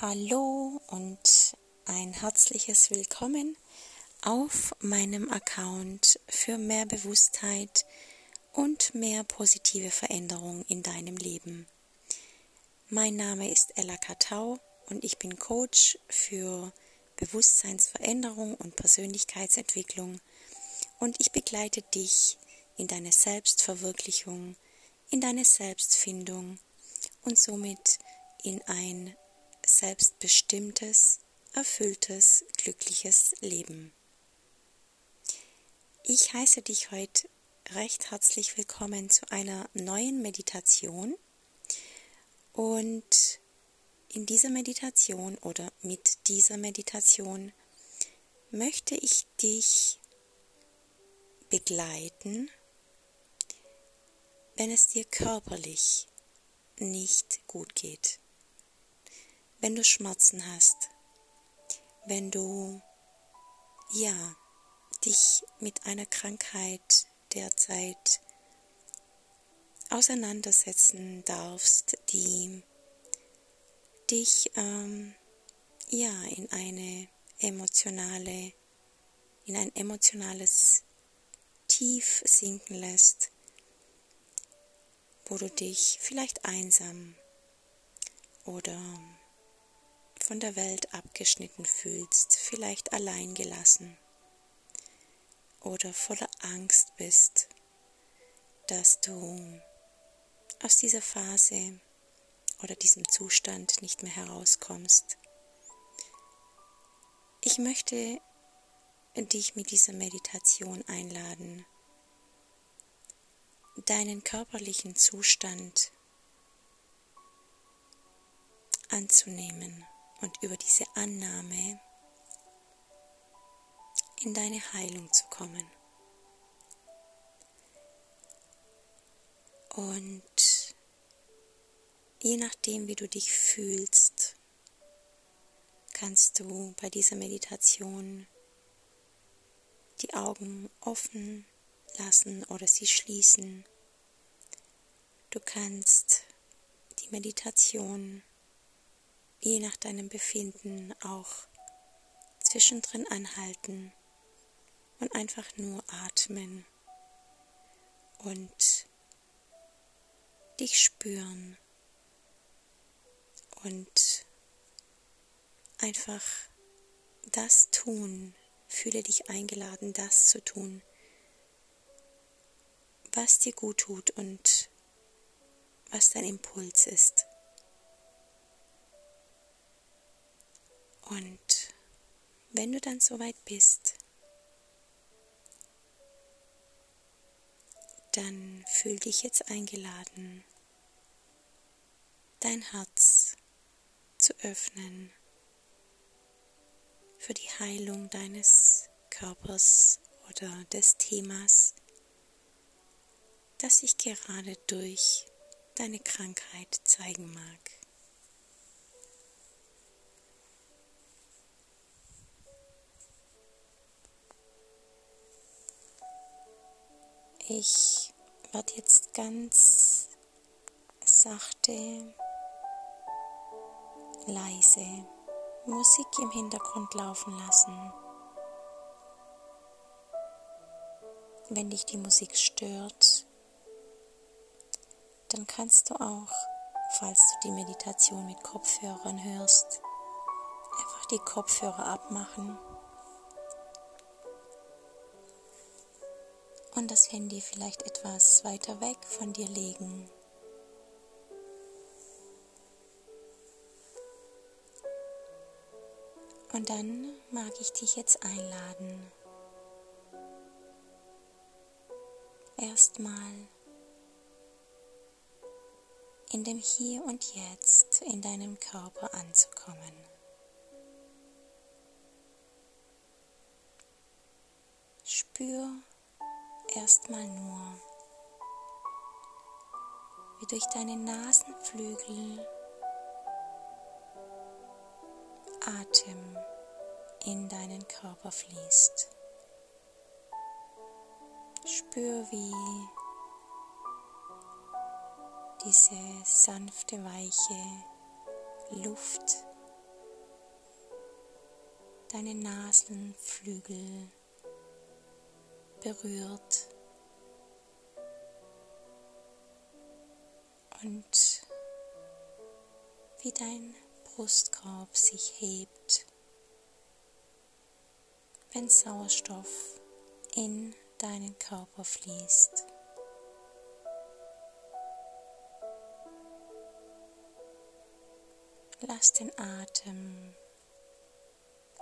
Hallo und ein herzliches Willkommen auf meinem Account für mehr Bewusstheit und mehr positive Veränderung in deinem Leben. Mein Name ist Ella Katau und ich bin Coach für Bewusstseinsveränderung und Persönlichkeitsentwicklung und ich begleite dich in deine Selbstverwirklichung, in deine Selbstfindung und somit in ein selbstbestimmtes, erfülltes, glückliches Leben. Ich heiße dich heute recht herzlich willkommen zu einer neuen Meditation und in dieser Meditation oder mit dieser Meditation möchte ich dich begleiten, wenn es dir körperlich nicht gut geht wenn du Schmerzen hast, wenn du ja dich mit einer Krankheit derzeit auseinandersetzen darfst, die dich ähm, ja in eine emotionale, in ein emotionales Tief sinken lässt, wo du dich vielleicht einsam oder von der Welt abgeschnitten fühlst, vielleicht allein gelassen oder voller Angst bist, dass du aus dieser Phase oder diesem Zustand nicht mehr herauskommst. Ich möchte dich mit dieser Meditation einladen, deinen körperlichen Zustand anzunehmen und über diese Annahme in deine Heilung zu kommen. Und je nachdem, wie du dich fühlst, kannst du bei dieser Meditation die Augen offen lassen oder sie schließen. Du kannst die Meditation je nach deinem Befinden auch zwischendrin anhalten und einfach nur atmen und dich spüren und einfach das tun, fühle dich eingeladen, das zu tun, was dir gut tut und was dein Impuls ist. Und wenn du dann soweit bist, dann fühl dich jetzt eingeladen, dein Herz zu öffnen für die Heilung deines Körpers oder des Themas, das sich gerade durch deine Krankheit zeigen mag. Ich werde jetzt ganz sachte, leise Musik im Hintergrund laufen lassen. Wenn dich die Musik stört, dann kannst du auch, falls du die Meditation mit Kopfhörern hörst, einfach die Kopfhörer abmachen und das Handy vielleicht etwas weiter weg von dir legen. Und dann mag ich dich jetzt einladen, erstmal in dem Hier und Jetzt in deinem Körper anzukommen. Spür erstmal nur, wie durch deine Nasenflügel Atem in deinen Körper fließt. Spür, wie diese sanfte, weiche Luft deine Nasenflügel berührt und wie dein Brustkorb sich hebt, wenn Sauerstoff in deinen Körper fließt. Lass den Atem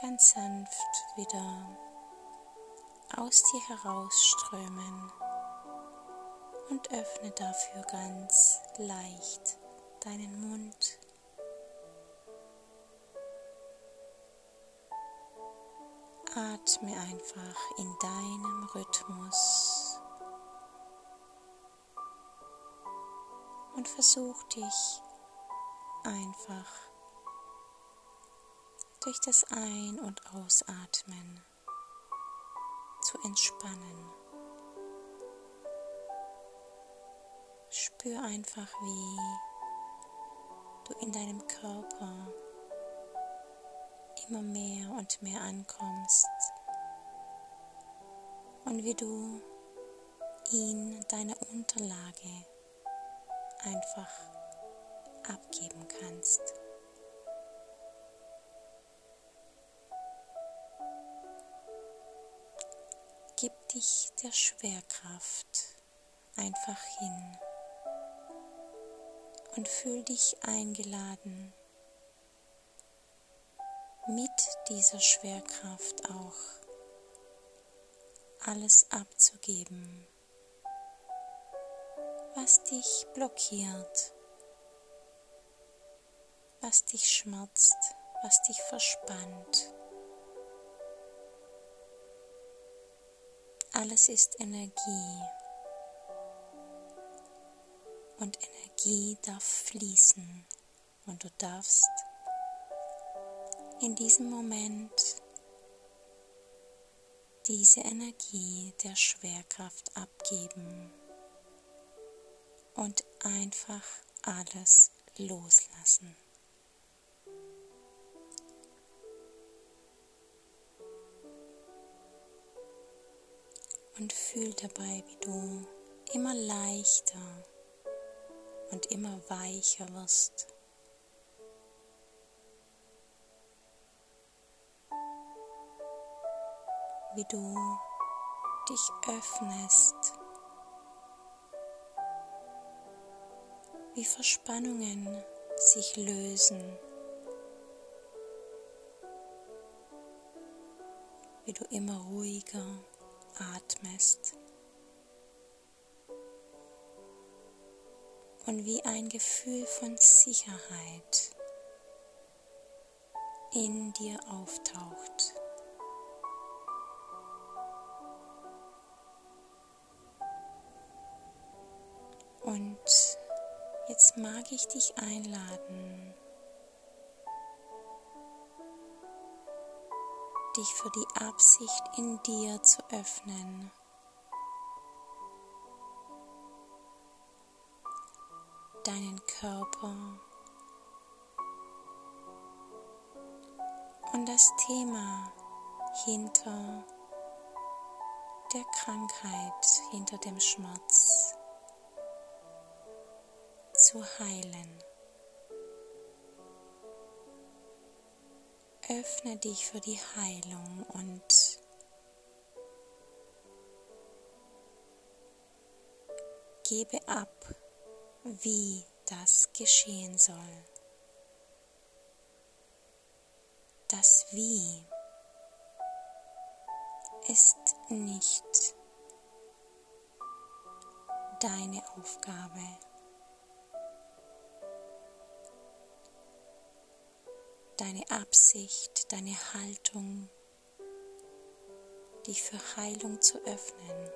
ganz sanft wieder aus dir herausströmen und öffne dafür ganz leicht deinen Mund. Atme einfach in deinem Rhythmus und versuch dich einfach durch das Ein- und Ausatmen zu entspannen. Spür einfach, wie du in deinem Körper immer mehr und mehr ankommst und wie du ihn deiner Unterlage einfach abgeben kannst. Gib dich der Schwerkraft einfach hin und fühl dich eingeladen, mit dieser Schwerkraft auch alles abzugeben, was dich blockiert, was dich schmerzt, was dich verspannt. Alles ist Energie und Energie darf fließen und du darfst in diesem Moment diese Energie der Schwerkraft abgeben und einfach alles loslassen. Und fühl dabei, wie du immer leichter und immer weicher wirst. Wie du dich öffnest, wie Verspannungen sich lösen, wie du immer ruhiger atmest. Und wie ein Gefühl von Sicherheit in dir auftaucht. Und jetzt mag ich dich einladen, dich für die Absicht in dir zu öffnen. Deinen Körper und das Thema hinter der Krankheit, hinter dem Schmerz zu heilen. Öffne dich für die Heilung und gebe ab wie das geschehen soll. Das Wie ist nicht deine Aufgabe. Deine Absicht, deine Haltung, dich für Heilung zu öffnen,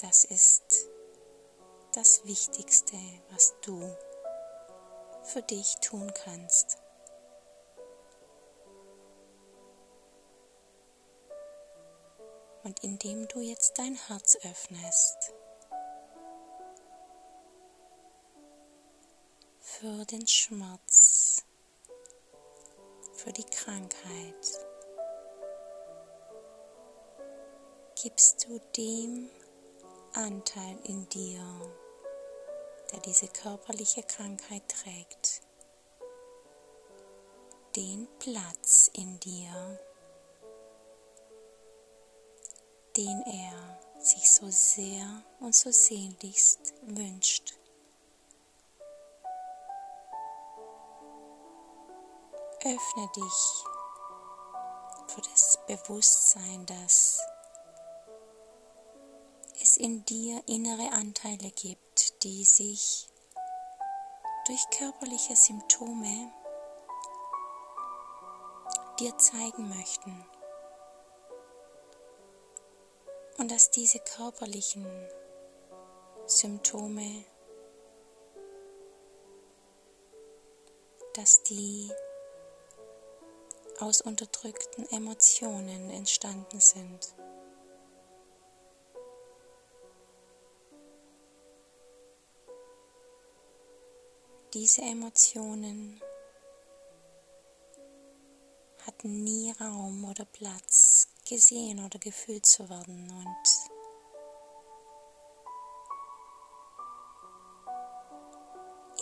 das ist das Wichtigste, was du für dich tun kannst. Und indem du jetzt dein Herz öffnest für den Schmerz, für die Krankheit gibst du dem Anteil in dir, der diese körperliche Krankheit trägt, den Platz in dir, den er sich so sehr und so sehnlichst wünscht. Öffne dich für das Bewusstsein, dass es in dir innere Anteile gibt, die sich durch körperliche Symptome dir zeigen möchten. Und dass diese körperlichen Symptome, dass die aus unterdrückten Emotionen entstanden sind. Diese Emotionen hatten nie Raum oder Platz, gesehen oder gefühlt zu werden und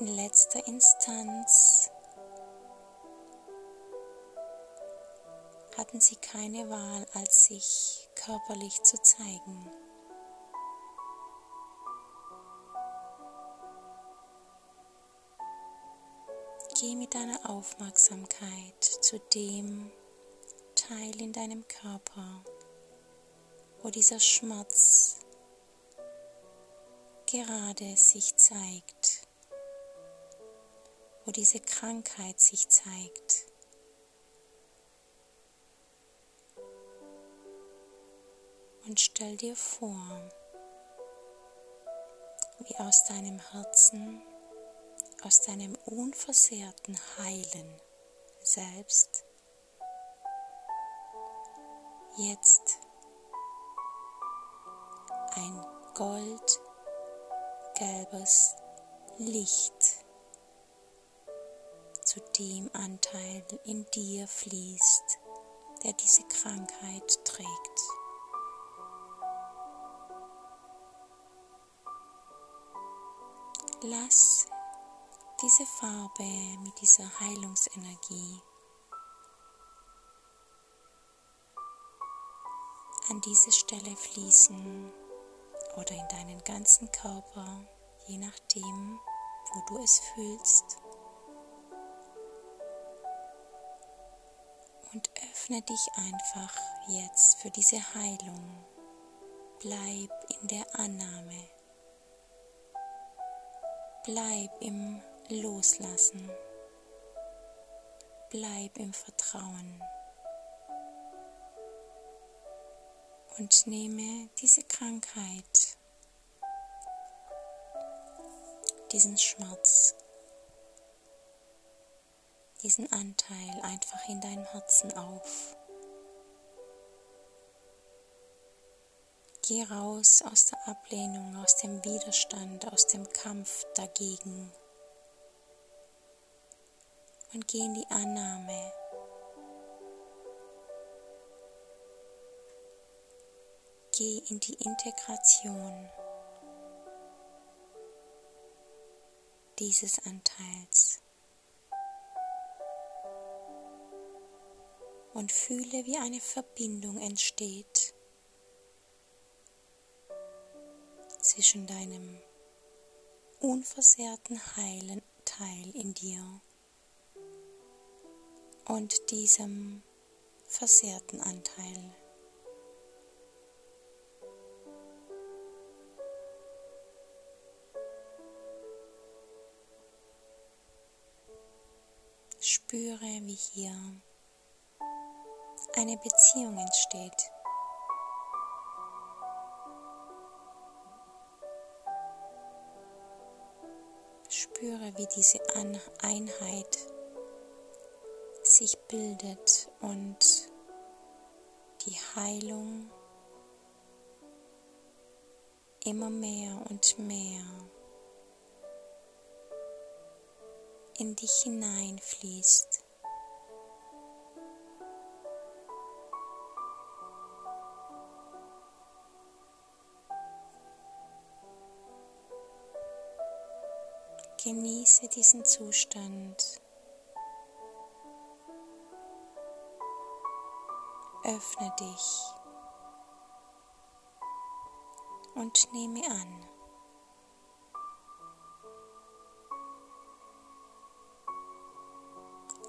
in letzter Instanz hatten sie keine Wahl, als sich körperlich zu zeigen. Geh mit deiner Aufmerksamkeit zu dem Teil in deinem Körper, wo dieser Schmerz gerade sich zeigt, wo diese Krankheit sich zeigt. Und stell dir vor, wie aus deinem Herzen aus deinem unversehrten Heilen selbst jetzt ein goldgelbes Licht zu dem Anteil in dir fließt, der diese Krankheit trägt. Lass diese Farbe mit dieser Heilungsenergie an diese Stelle fließen oder in deinen ganzen Körper, je nachdem, wo du es fühlst. Und öffne dich einfach jetzt für diese Heilung. Bleib in der Annahme. Bleib im Loslassen. Bleib im Vertrauen. Und nehme diese Krankheit, diesen Schmerz, diesen Anteil einfach in deinem Herzen auf. Geh raus aus der Ablehnung, aus dem Widerstand, aus dem Kampf dagegen und geh in die Annahme. Geh in die Integration dieses Anteils und fühle, wie eine Verbindung entsteht zwischen deinem unversehrten heilen Teil in dir und diesem versehrten Anteil. Spüre, wie hier eine Beziehung entsteht. Spüre, wie diese Einheit sich bildet und die Heilung immer mehr und mehr in dich hineinfließt. Genieße diesen Zustand. Öffne dich und nehme an.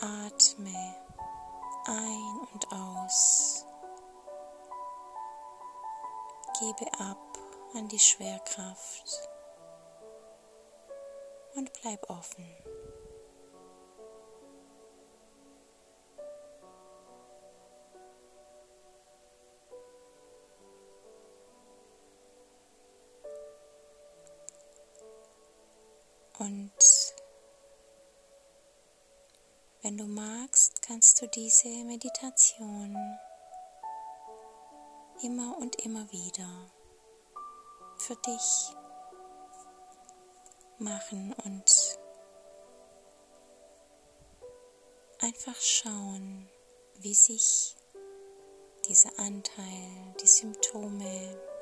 Atme ein und aus. Gebe ab an die Schwerkraft und bleib offen. Und wenn du magst, kannst du diese Meditation immer und immer wieder für dich machen und einfach schauen, wie sich dieser Anteil, die Symptome,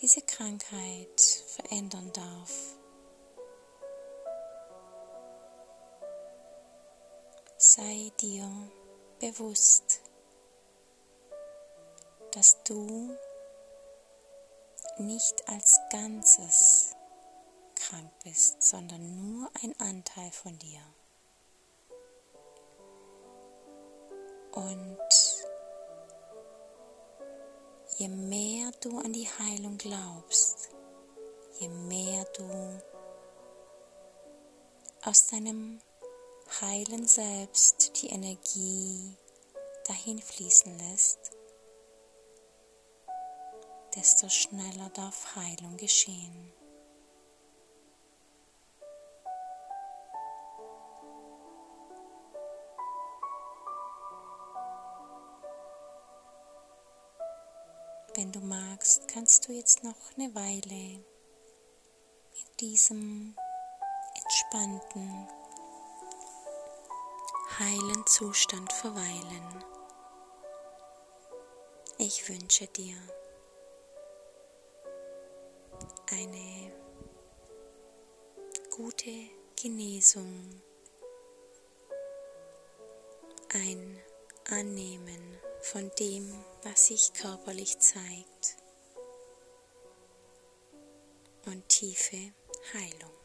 diese Krankheit verändern darf. Sei dir bewusst, dass du nicht als Ganzes krank bist, sondern nur ein Anteil von dir. Und je mehr du an die Heilung glaubst, je mehr du aus deinem heilen Selbst die Energie dahin fließen lässt, desto schneller darf Heilung geschehen. Wenn du magst, kannst du jetzt noch eine Weile in diesem entspannten, heilen Zustand verweilen. Ich wünsche dir eine gute Genesung, ein Annehmen von dem, was sich körperlich zeigt und tiefe Heilung.